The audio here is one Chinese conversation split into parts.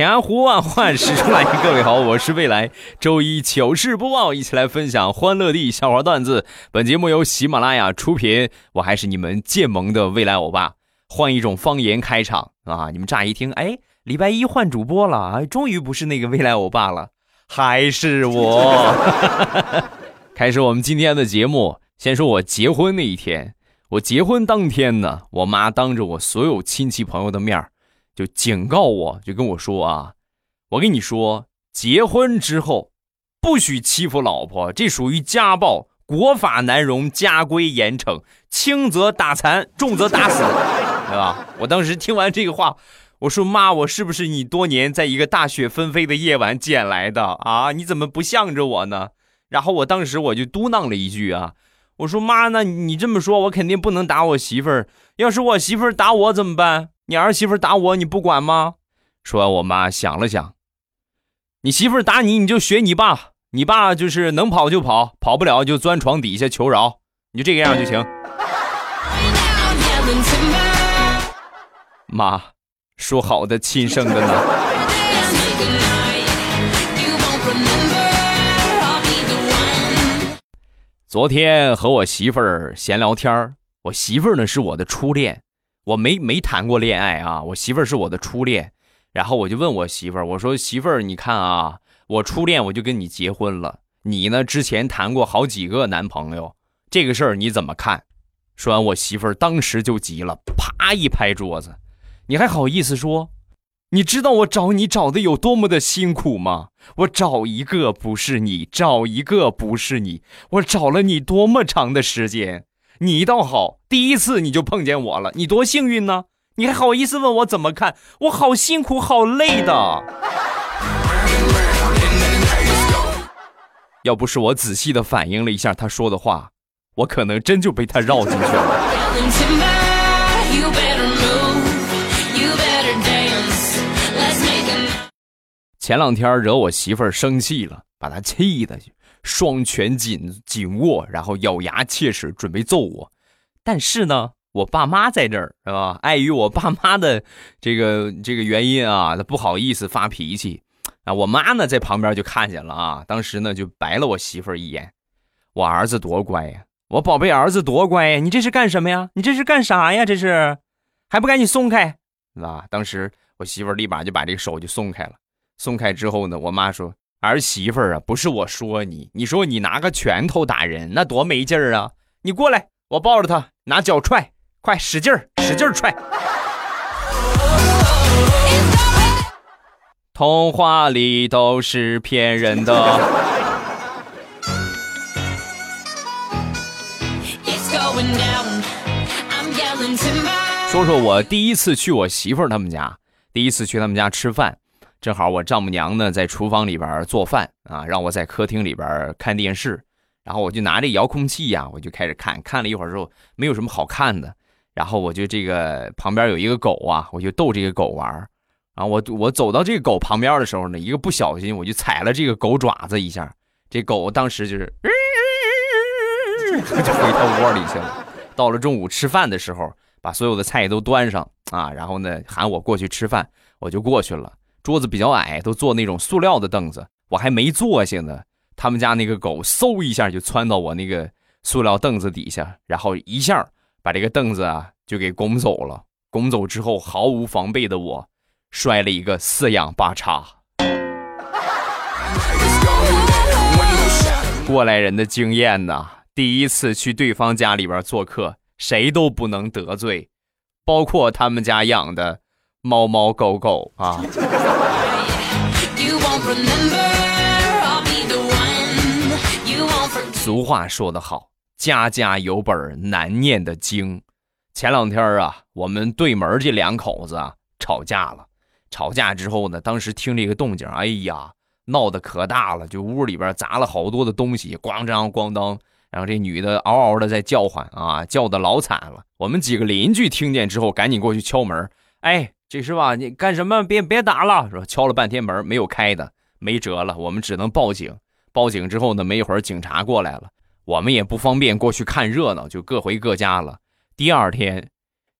千呼万唤始出来，各位好，我是未来。周一糗事播报，一起来分享欢乐地笑话段子。本节目由喜马拉雅出品，我还是你们建萌的未来欧巴。换一种方言开场啊！你们乍一听，哎，礼拜一换主播了，哎，终于不是那个未来欧巴了，还是我。开始我们今天的节目，先说我结婚那一天。我结婚当天呢，我妈当着我所有亲戚朋友的面儿就警告我，就跟我说啊，我跟你说，结婚之后不许欺负老婆，这属于家暴，国法难容，家规严惩，轻则打残，重则打死，对吧？我当时听完这个话，我说妈，我是不是你多年在一个大雪纷飞的夜晚捡来的啊？你怎么不向着我呢？然后我当时我就嘟囔了一句啊，我说妈，那你这么说，我肯定不能打我媳妇儿。要是我媳妇儿打我怎么办？你儿媳妇打我，你不管吗？说完，我妈想了想，你媳妇打你，你就学你爸，你爸就是能跑就跑，跑不了就钻床底下求饶，你就这个样就行。妈，说好的亲生的呢？昨天和我媳妇儿闲聊天儿我媳妇儿呢是我的初恋，我没没谈过恋爱啊，我媳妇儿是我的初恋。然后我就问我媳妇儿，我说媳妇儿，你看啊，我初恋我就跟你结婚了，你呢之前谈过好几个男朋友，这个事儿你怎么看？说完，我媳妇儿当时就急了，啪一拍桌子，你还好意思说？你知道我找你找的有多么的辛苦吗？我找一个不是你，找一个不是你，我找了你多么长的时间。你倒好，第一次你就碰见我了，你多幸运呢！你还好意思问我怎么看？我好辛苦，好累的。要不是我仔细的反应了一下他说的话，我可能真就被他绕进去了。前两天惹我媳妇儿生气了，把她气的双拳紧紧握，然后咬牙切齿准备揍我。但是呢，我爸妈在这儿是吧？碍于我爸妈的这个这个原因啊，他不好意思发脾气啊。我妈呢在旁边就看见了啊，当时呢就白了我媳妇儿一眼。我儿子多乖呀，我宝贝儿子多乖呀！你这是干什么呀？你这是干啥呀？这是还不赶紧松开啊！当时我媳妇儿立马就把这个手就松开了。松开之后呢，我妈说：“儿媳妇儿啊，不是我说你，你说你拿个拳头打人，那多没劲儿啊！你过来，我抱着他，拿脚踹，快使劲儿，使劲儿踹。”童话里都是骗人的。说说我第一次去我媳妇儿他们家，第一次去他们家吃饭，正好我丈母娘呢在厨房里边做饭啊，让我在客厅里边看电视，然后我就拿着遥控器呀、我就开始看，看了一会儿之后没有什么好看的，然后我就这个旁边有一个狗啊，我就逗这个狗玩儿然后我我走到这个狗旁边的时候呢，一个不小心我就踩了这个狗爪子一下，这狗当时就是，就回它窝里去了。到了中午吃饭的时候，把所有的菜都端上啊，然后呢喊我过去吃饭，我就过去了。桌子比较矮，都坐那种塑料的凳子，我还没坐下呢，他们家那个狗嗖一下就窜到我那个塑料凳子底下，然后一下把这个凳子啊就给拱走了。拱走之后，毫无防备的我摔了一个四仰八叉。过来人的经验呐，第一次去对方家里边做客，谁都不能得罪，包括他们家养的猫猫狗狗啊。俗话说得好，家家有本难念的经。前两天啊，我们对门这两口子啊吵架了。吵架之后呢，当时听这个动静，哎呀，闹得可大了，就屋里边砸了好多的东西，咣当咣当，然后这女的嗷嗷的在叫唤啊，叫的老惨了。我们几个邻居听见之后，赶紧过去敲门。哎，这是吧？你干什么？别别打了，是吧？敲了半天门没有开的，没辙了，我们只能报警。报警之后呢，没一会儿警察过来了，我们也不方便过去看热闹，就各回各家了。第二天，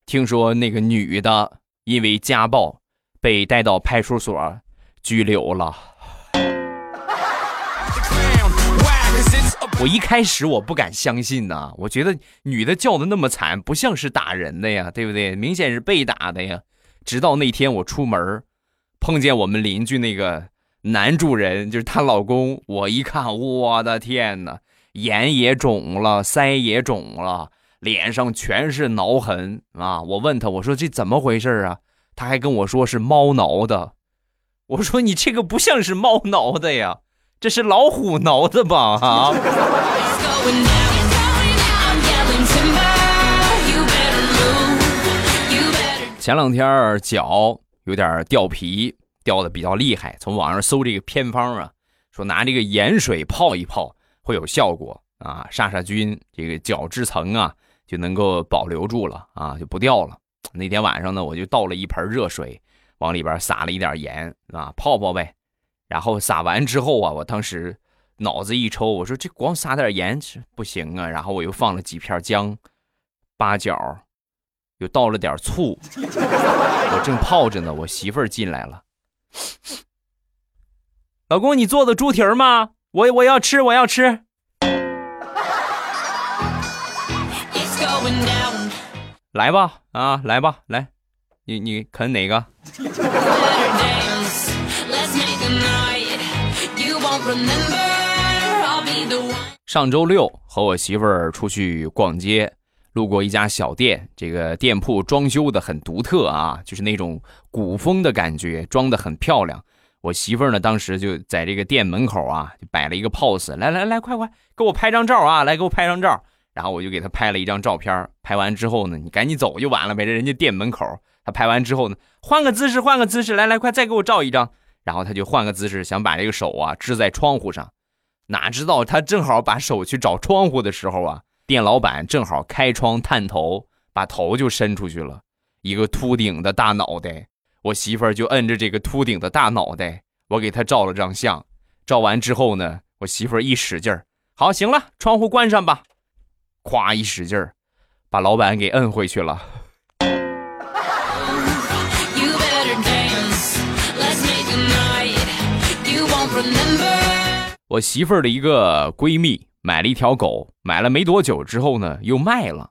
听说那个女的因为家暴被带到派出所拘留了。我一开始我不敢相信呐，我觉得女的叫的那么惨，不像是打人的呀，对不对？明显是被打的呀。直到那天我出门，碰见我们邻居那个男主人，就是她老公，我一看，我的天哪，眼也肿了，腮也肿了，脸上全是挠痕啊！我问他，我说这怎么回事啊？他还跟我说是猫挠的。我说你这个不像是猫挠的呀。这是老虎挠的吧？啊！前两天脚有点掉皮，掉的比较厉害。从网上搜这个偏方啊，说拿这个盐水泡一泡会有效果啊，杀杀菌，这个角质层啊就能够保留住了啊，就不掉了。那天晚上呢，我就倒了一盆热水，往里边撒了一点盐啊，泡泡呗。然后撒完之后啊，我当时脑子一抽，我说这光撒点盐不行啊。然后我又放了几片姜、八角，又倒了点醋。我正泡着呢，我媳妇儿进来了。老公，你做的猪蹄儿吗？我我要吃，我要吃。来吧，啊，来吧，来，你你啃哪个？上周六和我媳妇儿出去逛街，路过一家小店，这个店铺装修的很独特啊，就是那种古风的感觉，装的很漂亮。我媳妇儿呢，当时就在这个店门口啊，就摆了一个 pose，来来来，快快给我拍张照啊，来给我拍张照。然后我就给她拍了一张照片，拍完之后呢，你赶紧走就完了呗，这人家店门口。她拍完之后呢，换个姿势，换个姿势，来来快再给我照一张。然后他就换个姿势，想把这个手啊支在窗户上，哪知道他正好把手去找窗户的时候啊，店老板正好开窗探头，把头就伸出去了，一个秃顶的大脑袋。我媳妇儿就摁着这个秃顶的大脑袋，我给她照了张相。照完之后呢，我媳妇儿一使劲儿，好，行了，窗户关上吧。咵一使劲儿，把老板给摁回去了。我媳妇儿的一个闺蜜买了一条狗，买了没多久之后呢，又卖了。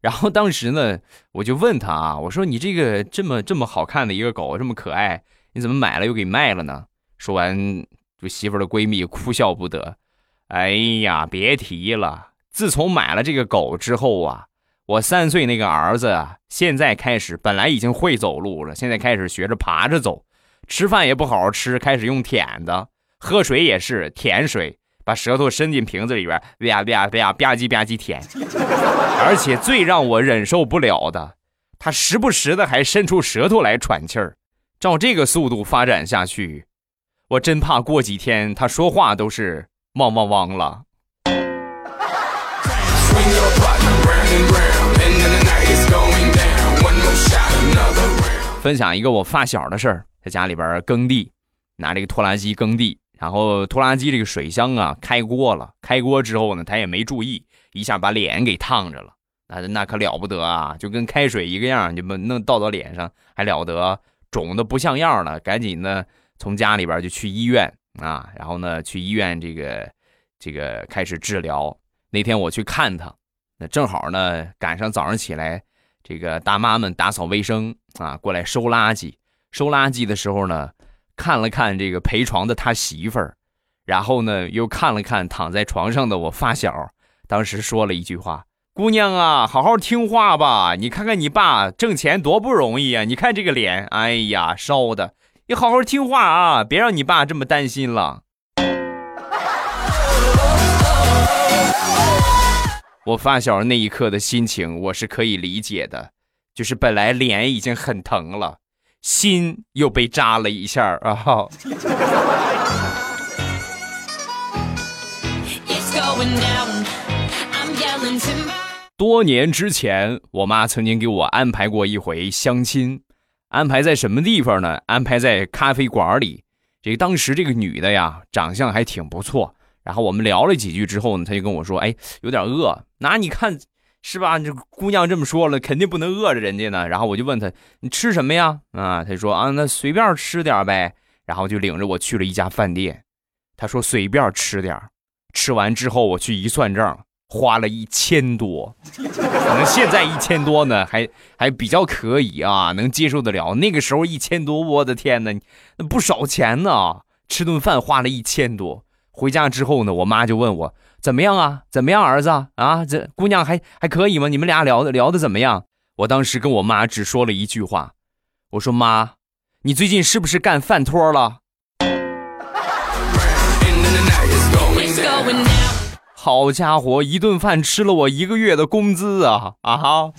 然后当时呢，我就问他啊，我说你这个这么这么好看的一个狗，这么可爱，你怎么买了又给卖了呢？说完，就媳妇儿的闺蜜哭笑不得。哎呀，别提了，自从买了这个狗之后啊，我三岁那个儿子啊，现在开始本来已经会走路了，现在开始学着爬着走。吃饭也不好好吃，开始用舔的；喝水也是舔水，把舌头伸进瓶子里边，吧吧吧吧唧吧唧舔。而且最让我忍受不了的，他时不时的还伸出舌头来喘气儿。照这个速度发展下去，我真怕过几天他说话都是汪汪汪了。分享一个我发小的事儿。在家里边耕地，拿这个拖拉机耕地，然后拖拉机这个水箱啊开锅了，开锅之后呢，他也没注意，一下把脸给烫着了，那那可了不得啊，就跟开水一个样，就把弄倒到脸上还了得，肿的不像样了，赶紧呢从家里边就去医院啊，然后呢去医院这个这个开始治疗。那天我去看他，那正好呢赶上早上起来，这个大妈们打扫卫生啊，过来收垃圾。收垃圾的时候呢，看了看这个陪床的他媳妇儿，然后呢又看了看躺在床上的我发小，当时说了一句话：“姑娘啊，好好听话吧，你看看你爸挣钱多不容易啊，你看这个脸，哎呀烧的，你好好听话啊，别让你爸这么担心了。”我发小那一刻的心情我是可以理解的，就是本来脸已经很疼了。心又被扎了一下啊 timber. 多年之前，我妈曾经给我安排过一回相亲，安排在什么地方呢？安排在咖啡馆里。这个当时这个女的呀，长相还挺不错。然后我们聊了几句之后呢，她就跟我说：“哎，有点饿。”那你看是吧？这姑娘这么说了，肯定不能饿着人家呢。然后我就问她：“你吃什么呀？”啊，她说：“啊，那随便吃点呗。”然后就领着我去了一家饭店。她说：“随便吃点吃完之后我去一算账。花了一千多，可能现在一千多呢，还还比较可以啊，能接受得了。那个时候一千多，我的天哪，那不少钱呢！吃顿饭花了一千多，回家之后呢，我妈就问我怎么样啊？怎么样，儿子啊？这姑娘还还可以吗？你们俩聊的聊的怎么样？我当时跟我妈只说了一句话，我说妈，你最近是不是干饭托了？好家伙，一顿饭吃了我一个月的工资啊啊哈！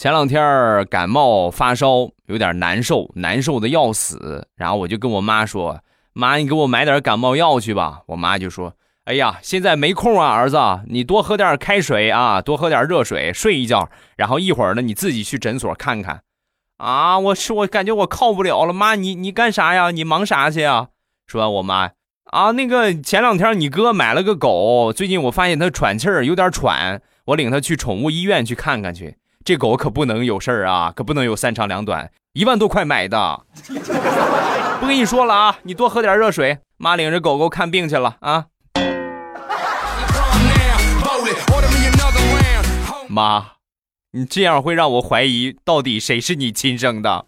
前两天感冒发烧，有点难受，难受的要死。然后我就跟我妈说：“妈，你给我买点感冒药去吧。”我妈就说：“哎呀，现在没空啊，儿子，你多喝点开水啊，多喝点热水，睡一觉。然后一会儿呢，你自己去诊所看看。”啊，我是我感觉我靠不了了，妈，你你干啥呀？你忙啥去呀？说，我妈啊，那个前两天你哥买了个狗，最近我发现它喘气儿有点喘，我领它去宠物医院去看看去。这狗可不能有事儿啊，可不能有三长两短，一万多块买的。不跟你说了啊，你多喝点热水。妈领着狗狗看病去了啊。妈，你这样会让我怀疑到底谁是你亲生的。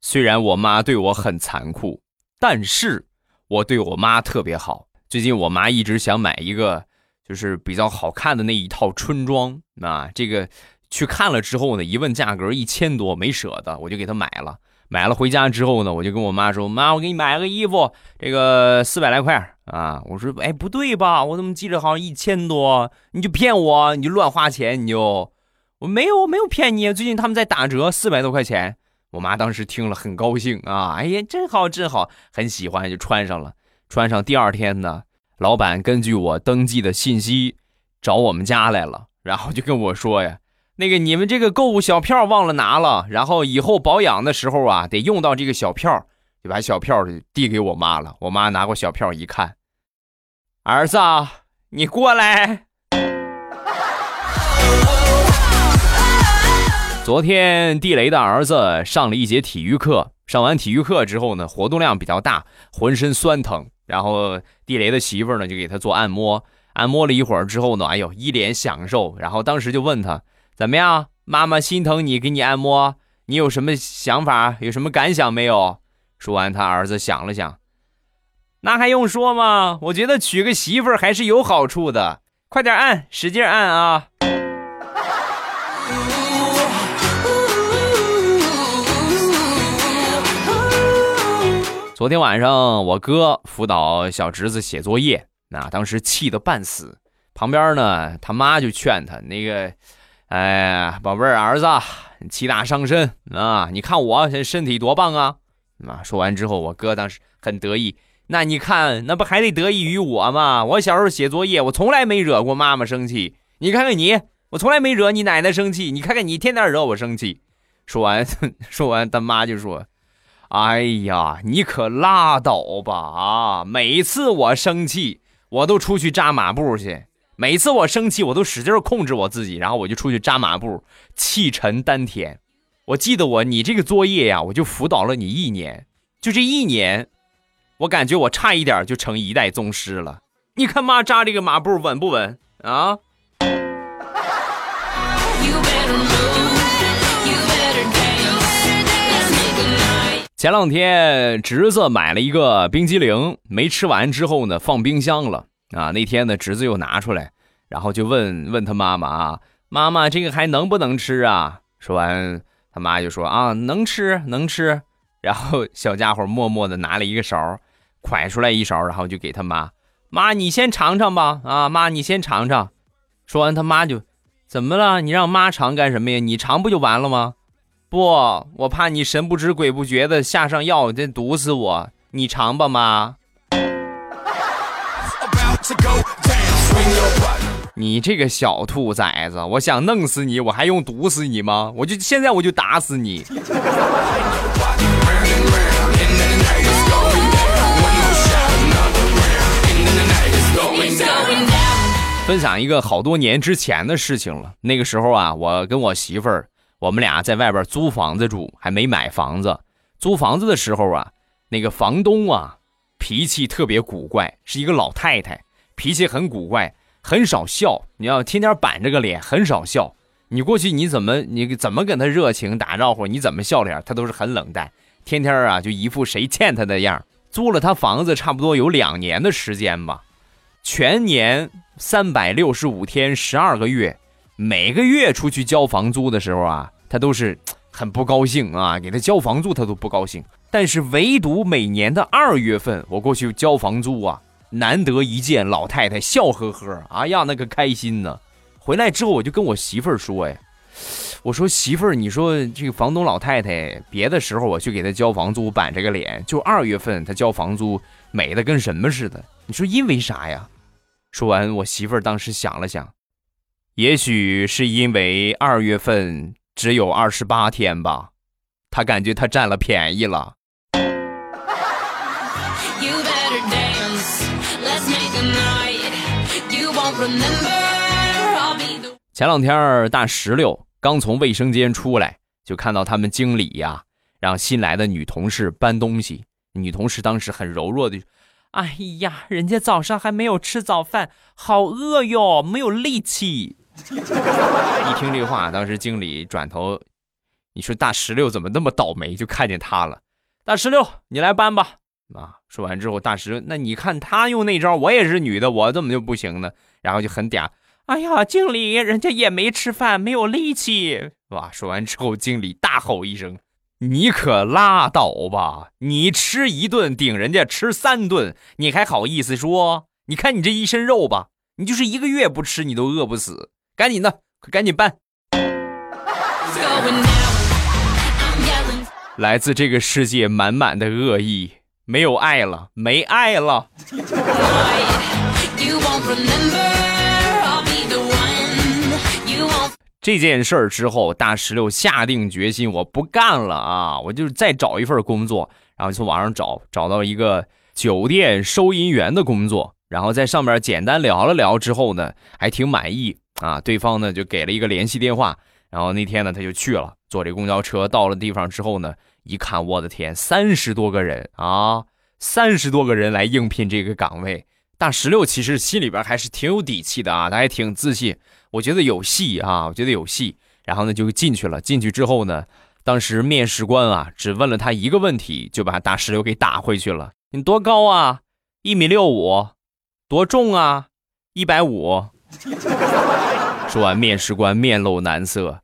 虽然我妈对我很残酷，但是我对我妈特别好。最近我妈一直想买一个，就是比较好看的那一套春装啊。这个去看了之后呢，一问价格一千多，没舍得，我就给她买了。买了回家之后呢，我就跟我妈说：“妈，我给你买个衣服，这个四百来块啊。”我说：“哎，不对吧？我怎么记着好像一千多？你就骗我，你就乱花钱，你就我没有我没有骗你。最近他们在打折，四百多块钱。”我妈当时听了很高兴啊，哎呀，真好真好，很喜欢，就穿上了。穿上第二天呢，老板根据我登记的信息找我们家来了，然后就跟我说呀。那个你们这个购物小票忘了拿了，然后以后保养的时候啊，得用到这个小票，就把小票递给我妈了。我妈拿过小票一看，儿子，你过来。昨天地雷的儿子上了一节体育课，上完体育课之后呢，活动量比较大，浑身酸疼。然后地雷的媳妇儿呢就给他做按摩，按摩了一会儿之后呢，哎呦，一脸享受。然后当时就问他。怎么样？妈妈心疼你，给你按摩，你有什么想法？有什么感想没有？说完，他儿子想了想，那还用说吗？我觉得娶个媳妇儿还是有好处的，快点按，使劲按啊！昨天晚上，我哥辅导小侄子写作业，那当时气得半死，旁边呢，他妈就劝他那个。哎，宝贝儿，儿子，气大伤身啊！你看我这身体多棒啊！啊，说完之后，我哥当时很得意。那你看，那不还得得益于我吗？我小时候写作业，我从来没惹过妈妈生气。你看看你，我从来没惹你奶奶生气。你看看你，天天惹我生气。说完，说完，他妈就说：“哎呀，你可拉倒吧！啊，每次我生气，我都出去扎马步去。”每次我生气，我都使劲控制我自己，然后我就出去扎马步，气沉丹田。我记得我你这个作业呀，我就辅导了你一年，就这一年，我感觉我差一点就成一代宗师了。你看妈扎这个马步稳不稳啊？前两天侄子买了一个冰激凌，没吃完之后呢，放冰箱了。啊，那天呢，侄子又拿出来，然后就问问他妈妈啊，妈妈这个还能不能吃啊？说完，他妈就说啊，能吃能吃。然后小家伙默默的拿了一个勺，蒯出来一勺，然后就给他妈，妈你先尝尝吧，啊妈你先尝尝。说完，他妈就怎么了？你让妈尝干什么呀？你尝不就完了吗？不，我怕你神不知鬼不觉的下上药，这毒死我。你尝吧，妈。你这个小兔崽子，我想弄死你，我还用毒死你吗？我就现在我就打死你。分享一个好多年之前的事情了。那个时候啊，我跟我媳妇儿，我们俩在外边租房子住，还没买房子。租房子的时候啊，那个房东啊，脾气特别古怪，是一个老太太，脾气很古怪，很少笑。你要天天板着个脸，很少笑。你过去你怎么你怎么跟他热情打招呼，你怎么笑脸，他都是很冷淡。天天啊，就一副谁欠他的样。租了他房子差不多有两年的时间吧。全年三百六十五天，十二个月，每个月出去交房租的时候啊，他都是很不高兴啊，给他交房租他都不高兴。但是唯独每年的二月份，我过去交房租啊，难得一见，老太太笑呵呵，哎呀，那个开心呢。回来之后我就跟我媳妇儿说，呀，我说媳妇儿，你说这个房东老太太，别的时候我去给她交房租板着个脸，就二月份她交房租美的跟什么似的，你说因为啥呀？说完，我媳妇儿当时想了想，也许是因为二月份只有二十八天吧，他感觉他占了便宜了。前两天大石榴刚从卫生间出来，就看到他们经理呀让新来的女同事搬东西，女同事当时很柔弱的。哎呀，人家早上还没有吃早饭，好饿哟，没有力气。一听这话，当时经理转头，你说大石榴怎么那么倒霉，就看见他了。大石榴，你来搬吧。啊，说完之后，大石榴，那你看他用那招，我也是女的，我怎么就不行呢？然后就很嗲。哎呀，经理，人家也没吃饭，没有力气。哇，说完之后，经理大吼一声。你可拉倒吧！你吃一顿顶人家吃三顿，你还好意思说？你看你这一身肉吧，你就是一个月不吃你都饿不死。赶紧的，快赶紧搬！来自这个世界满满的恶意，没有爱了，没爱了。这件事儿之后，大石榴下定决心，我不干了啊！我就再找一份工作，然后从网上找，找到一个酒店收银员的工作，然后在上面简单聊了聊之后呢，还挺满意啊。对方呢就给了一个联系电话，然后那天呢他就去了，坐这公交车到了地方之后呢，一看，我的天，三十多个人啊，三十多个人来应聘这个岗位。大石榴其实心里边还是挺有底气的啊，他还挺自信。我觉得有戏啊！我觉得有戏，然后呢就进去了。进去之后呢，当时面试官啊只问了他一个问题，就把大石榴给打回去了。你多高啊？一米六五。多重啊？一百五。说完，面试官面露难色。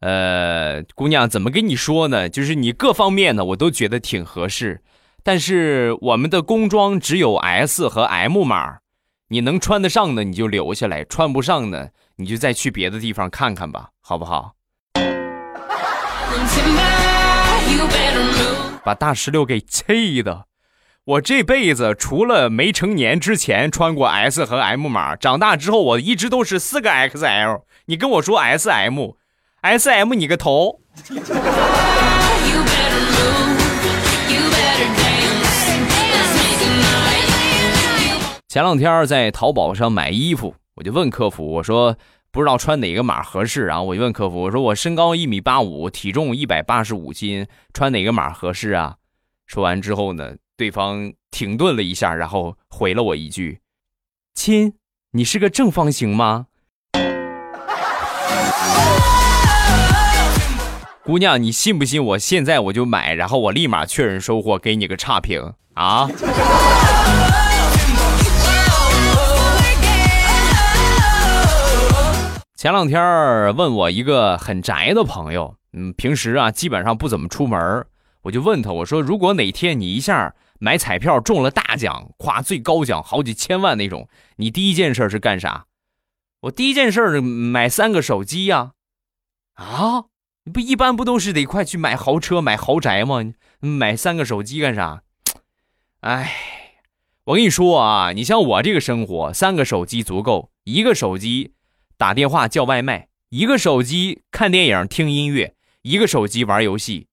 呃，姑娘怎么跟你说呢？就是你各方面呢，我都觉得挺合适，但是我们的工装只有 S 和 M 码，你能穿得上的你就留下来，穿不上的。你就再去别的地方看看吧，好不好？把大石榴给气的，我这辈子除了没成年之前穿过 S 和 M 码，长大之后我一直都是四个 XL。你跟我说 SM，SM 你个头！前两天在淘宝上买衣服。我就问客服，我说不知道穿哪个码合适，然后我就问客服，我说我身高一米八五，体重一百八十五斤，穿哪个码合适啊？说完之后呢，对方停顿了一下，然后回了我一句：“亲，你是个正方形吗？”姑娘，你信不信？我现在我就买，然后我立马确认收货，给你个差评啊！前两天问我一个很宅的朋友，嗯，平时啊基本上不怎么出门我就问他，我说如果哪天你一下买彩票中了大奖，夸最高奖好几千万那种，你第一件事是干啥？我第一件事买三个手机呀、啊，你不一般不都是得快去买豪车、买豪宅吗？买三个手机干啥？哎，我跟你说啊，你像我这个生活，三个手机足够，一个手机打电话叫外卖，一个手机看电影听音乐，一个手机玩游戏。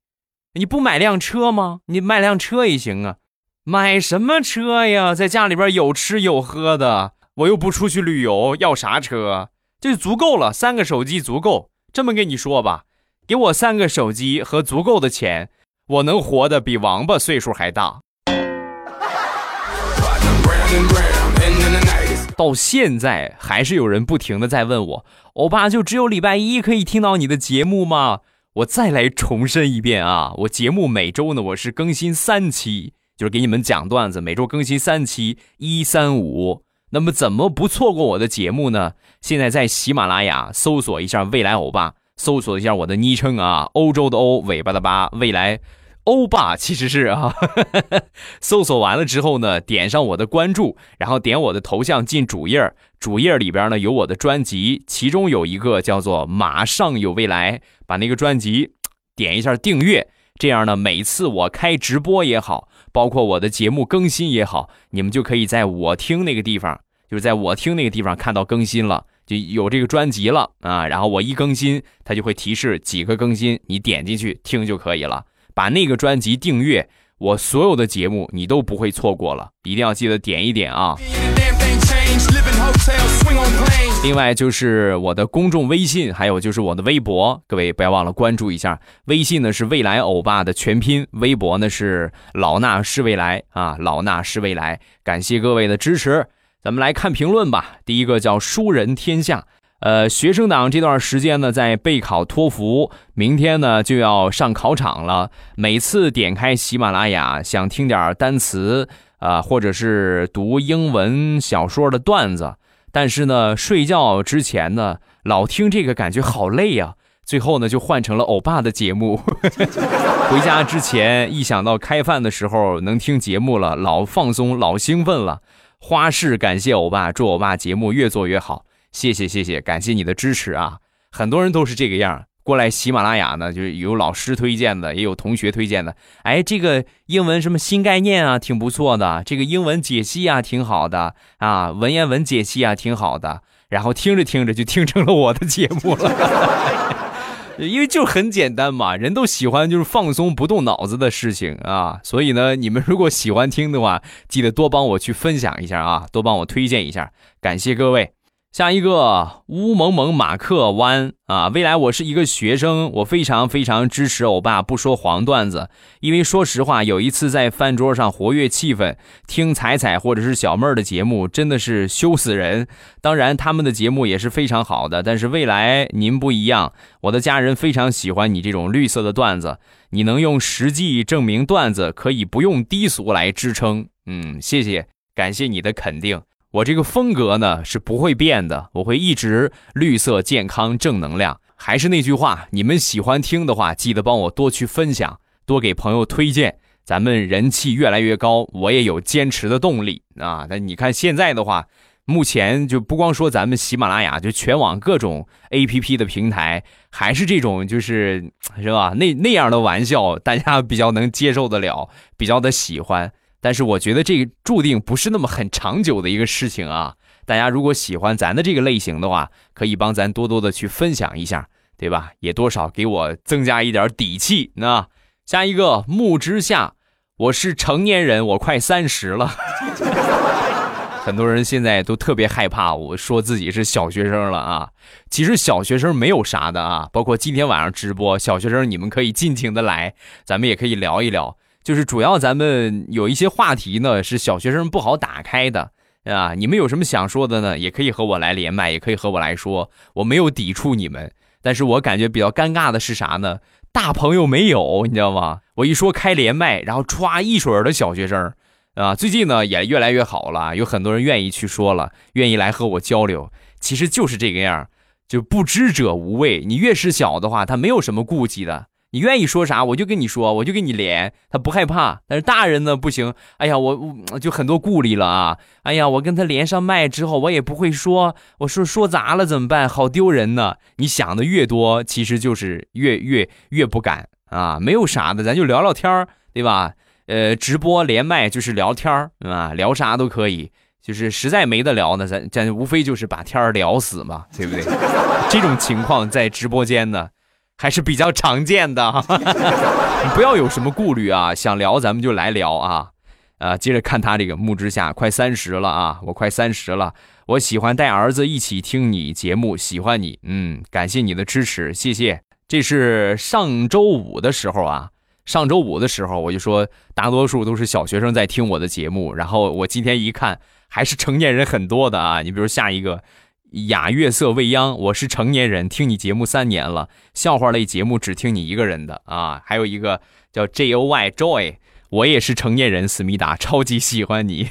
你不买辆车吗？你买辆车也行啊。买什么车呀？在家里边有吃有喝的，我又不出去旅游，要啥车？这就足够了，三个手机足够。这么跟你说吧，给我三个手机和足够的钱，我能活得比王八岁数还大。到现在还是有人不停的在问我，欧巴就只有礼拜一可以听到你的节目吗？我再来重申一遍啊，我节目每周呢我是更新三期，就是给你们讲段子，每周更新三期，一三五。那么怎么不错过我的节目呢？现在在喜马拉雅搜索一下未来欧巴，搜索一下我的昵称啊，欧洲的欧，尾巴的巴，未来。欧巴其实是啊，搜索完了之后呢，点上我的关注，然后点我的头像进主页，主页里边呢有我的专辑，其中有一个叫做《马上有未来》，把那个专辑点一下订阅，这样呢，每次我开直播也好，包括我的节目更新也好，你们就可以在我听那个地方，就是在我听那个地方看到更新了，就有这个专辑了啊，然后我一更新，它就会提示几个更新，你点进去听就可以了。把那个专辑订阅，我所有的节目你都不会错过了，一定要记得点一点啊！另外就是我的公众微信，还有就是我的微博，各位不要忘了关注一下。微信呢是未来欧巴的全拼，微博呢是老衲是未来啊，老衲是未来。感谢各位的支持，咱们来看评论吧。第一个叫书人天下。呃，学生党这段时间呢，在备考托福，明天呢就要上考场了。每次点开喜马拉雅，想听点单词啊，或者是读英文小说的段子，但是呢，睡觉之前呢，老听这个感觉好累呀。最后呢，就换成了欧巴的节目。回家之前，一想到开饭的时候能听节目了，老放松，老兴奋了。花式感谢欧巴，祝欧巴节目越做越好。谢谢谢谢，感谢你的支持啊！很多人都是这个样过来喜马拉雅呢，就是有老师推荐的，也有同学推荐的。哎，这个英文什么新概念啊，挺不错的；这个英文解析啊，挺好的啊，文言文解析啊，挺好的。然后听着听着就听成了我的节目了，因为就很简单嘛，人都喜欢就是放松不动脑子的事情啊。所以呢，你们如果喜欢听的话，记得多帮我去分享一下啊，多帮我推荐一下，感谢各位。下一个乌蒙蒙马克湾啊，未来我是一个学生，我非常非常支持欧巴不说黄段子，因为说实话，有一次在饭桌上活跃气氛，听彩彩或者是小妹儿的节目，真的是羞死人。当然他们的节目也是非常好的，但是未来您不一样，我的家人非常喜欢你这种绿色的段子，你能用实际证明段子可以不用低俗来支撑，嗯，谢谢，感谢你的肯定。我这个风格呢是不会变的，我会一直绿色、健康、正能量。还是那句话，你们喜欢听的话，记得帮我多去分享，多给朋友推荐，咱们人气越来越高，我也有坚持的动力啊。那你看现在的话，目前就不光说咱们喜马拉雅，就全网各种 A P P 的平台，还是这种就是是吧？那那样的玩笑，大家比较能接受得了，比较的喜欢。但是我觉得这个注定不是那么很长久的一个事情啊！大家如果喜欢咱的这个类型的话，可以帮咱多多的去分享一下，对吧？也多少给我增加一点底气。那下一个木之下，我是成年人，我快三十了。很多人现在都特别害怕我说自己是小学生了啊！其实小学生没有啥的啊，包括今天晚上直播，小学生你们可以尽情的来，咱们也可以聊一聊。就是主要咱们有一些话题呢，是小学生不好打开的啊。你们有什么想说的呢？也可以和我来连麦，也可以和我来说。我没有抵触你们，但是我感觉比较尴尬的是啥呢？大朋友没有，你知道吗？我一说开连麦，然后歘一水的小学生啊。最近呢也越来越好了，有很多人愿意去说了，愿意来和我交流。其实就是这个样，就不知者无畏。你越是小的话，他没有什么顾忌的。你愿意说啥我就跟你说，我就跟你连，他不害怕。但是大人呢不行，哎呀，我我就很多顾虑了啊。哎呀，我跟他连上麦之后，我也不会说，我说说砸了怎么办？好丢人呢。你想的越多，其实就是越越越不敢啊。没有啥的，咱就聊聊天儿，对吧？呃，直播连麦就是聊天儿啊，聊啥都可以。就是实在没得聊呢，咱咱无非就是把天儿聊死嘛，对不对？这种情况在直播间呢还是比较常见的，你不要有什么顾虑啊，想聊咱们就来聊啊。啊，接着看他这个木之下快三十了啊，我快三十了，我喜欢带儿子一起听你节目，喜欢你，嗯，感谢你的支持，谢谢。这是上周五的时候啊，上周五的时候我就说大多数都是小学生在听我的节目，然后我今天一看还是成年人很多的啊，你比如下一个雅月色未央，我是成年人，听你节目三年了，笑话类节目只听你一个人的啊，还有一个叫 J O Y Joy。我也是成年人，思密达超级喜欢你，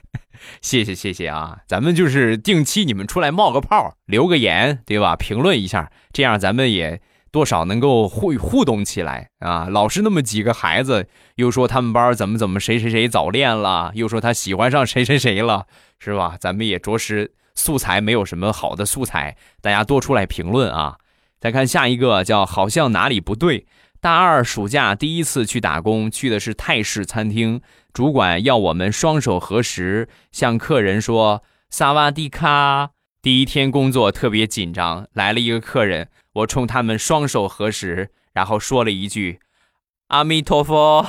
谢谢谢谢啊！咱们就是定期你们出来冒个泡，留个言，对吧？评论一下，这样咱们也多少能够互互动起来啊！老是那么几个孩子，又说他们班怎么怎么谁谁谁早恋了，又说他喜欢上谁谁谁了，是吧？咱们也着实素材没有什么好的素材，大家多出来评论啊！再看下一个，叫好像哪里不对。大二暑假第一次去打工，去的是泰式餐厅。主管要我们双手合十，向客人说“萨瓦迪卡”。第一天工作特别紧张，来了一个客人，我冲他们双手合十，然后说了一句“阿弥陀佛”。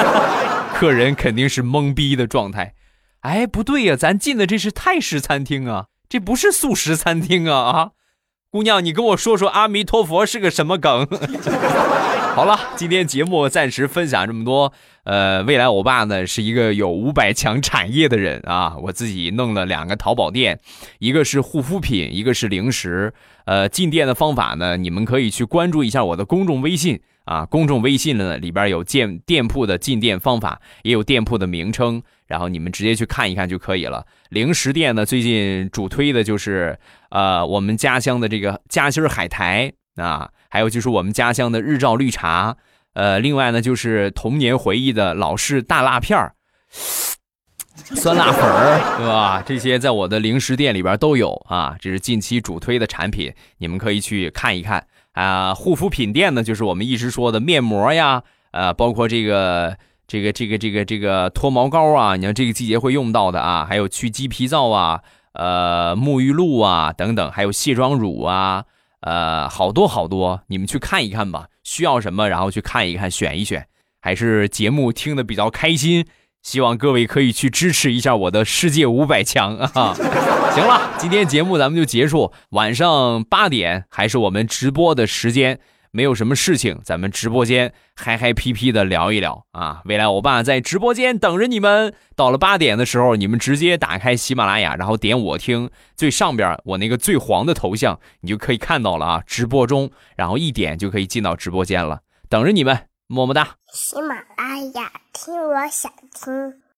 客人肯定是懵逼的状态。哎，不对呀，咱进的这是泰式餐厅啊，这不是素食餐厅啊啊！姑娘，你跟我说说阿弥陀佛是个什么梗？好了，今天节目暂时分享这么多。呃，未来我爸呢是一个有五百强产业的人啊，我自己弄了两个淘宝店，一个是护肤品，一个是零食。呃，进店的方法呢，你们可以去关注一下我的公众微信啊，公众微信呢里边有建店铺的进店方法，也有店铺的名称，然后你们直接去看一看就可以了。零食店呢，最近主推的就是。呃，我们家乡的这个夹心海苔啊，还有就是我们家乡的日照绿茶，呃，另外呢就是童年回忆的老式大辣片儿、酸辣粉儿，对吧？这些在我的零食店里边都有啊，这是近期主推的产品，你们可以去看一看啊。护肤品店呢，就是我们一直说的面膜呀，呃，包括这个这个这个这个这个脱毛膏啊，你看这个季节会用到的啊，还有去鸡皮皂啊。呃，沐浴露啊，等等，还有卸妆乳啊，呃，好多好多，你们去看一看吧。需要什么，然后去看一看，选一选。还是节目听得比较开心，希望各位可以去支持一下我的世界五百强啊！行了，今天节目咱们就结束，晚上八点还是我们直播的时间。没有什么事情，咱们直播间嗨嗨皮皮的聊一聊啊！未来欧巴在直播间等着你们。到了八点的时候，你们直接打开喜马拉雅，然后点我听最上边我那个最黄的头像，你就可以看到了啊！直播中，然后一点就可以进到直播间了，等着你们，么么哒！喜马拉雅听，我想听。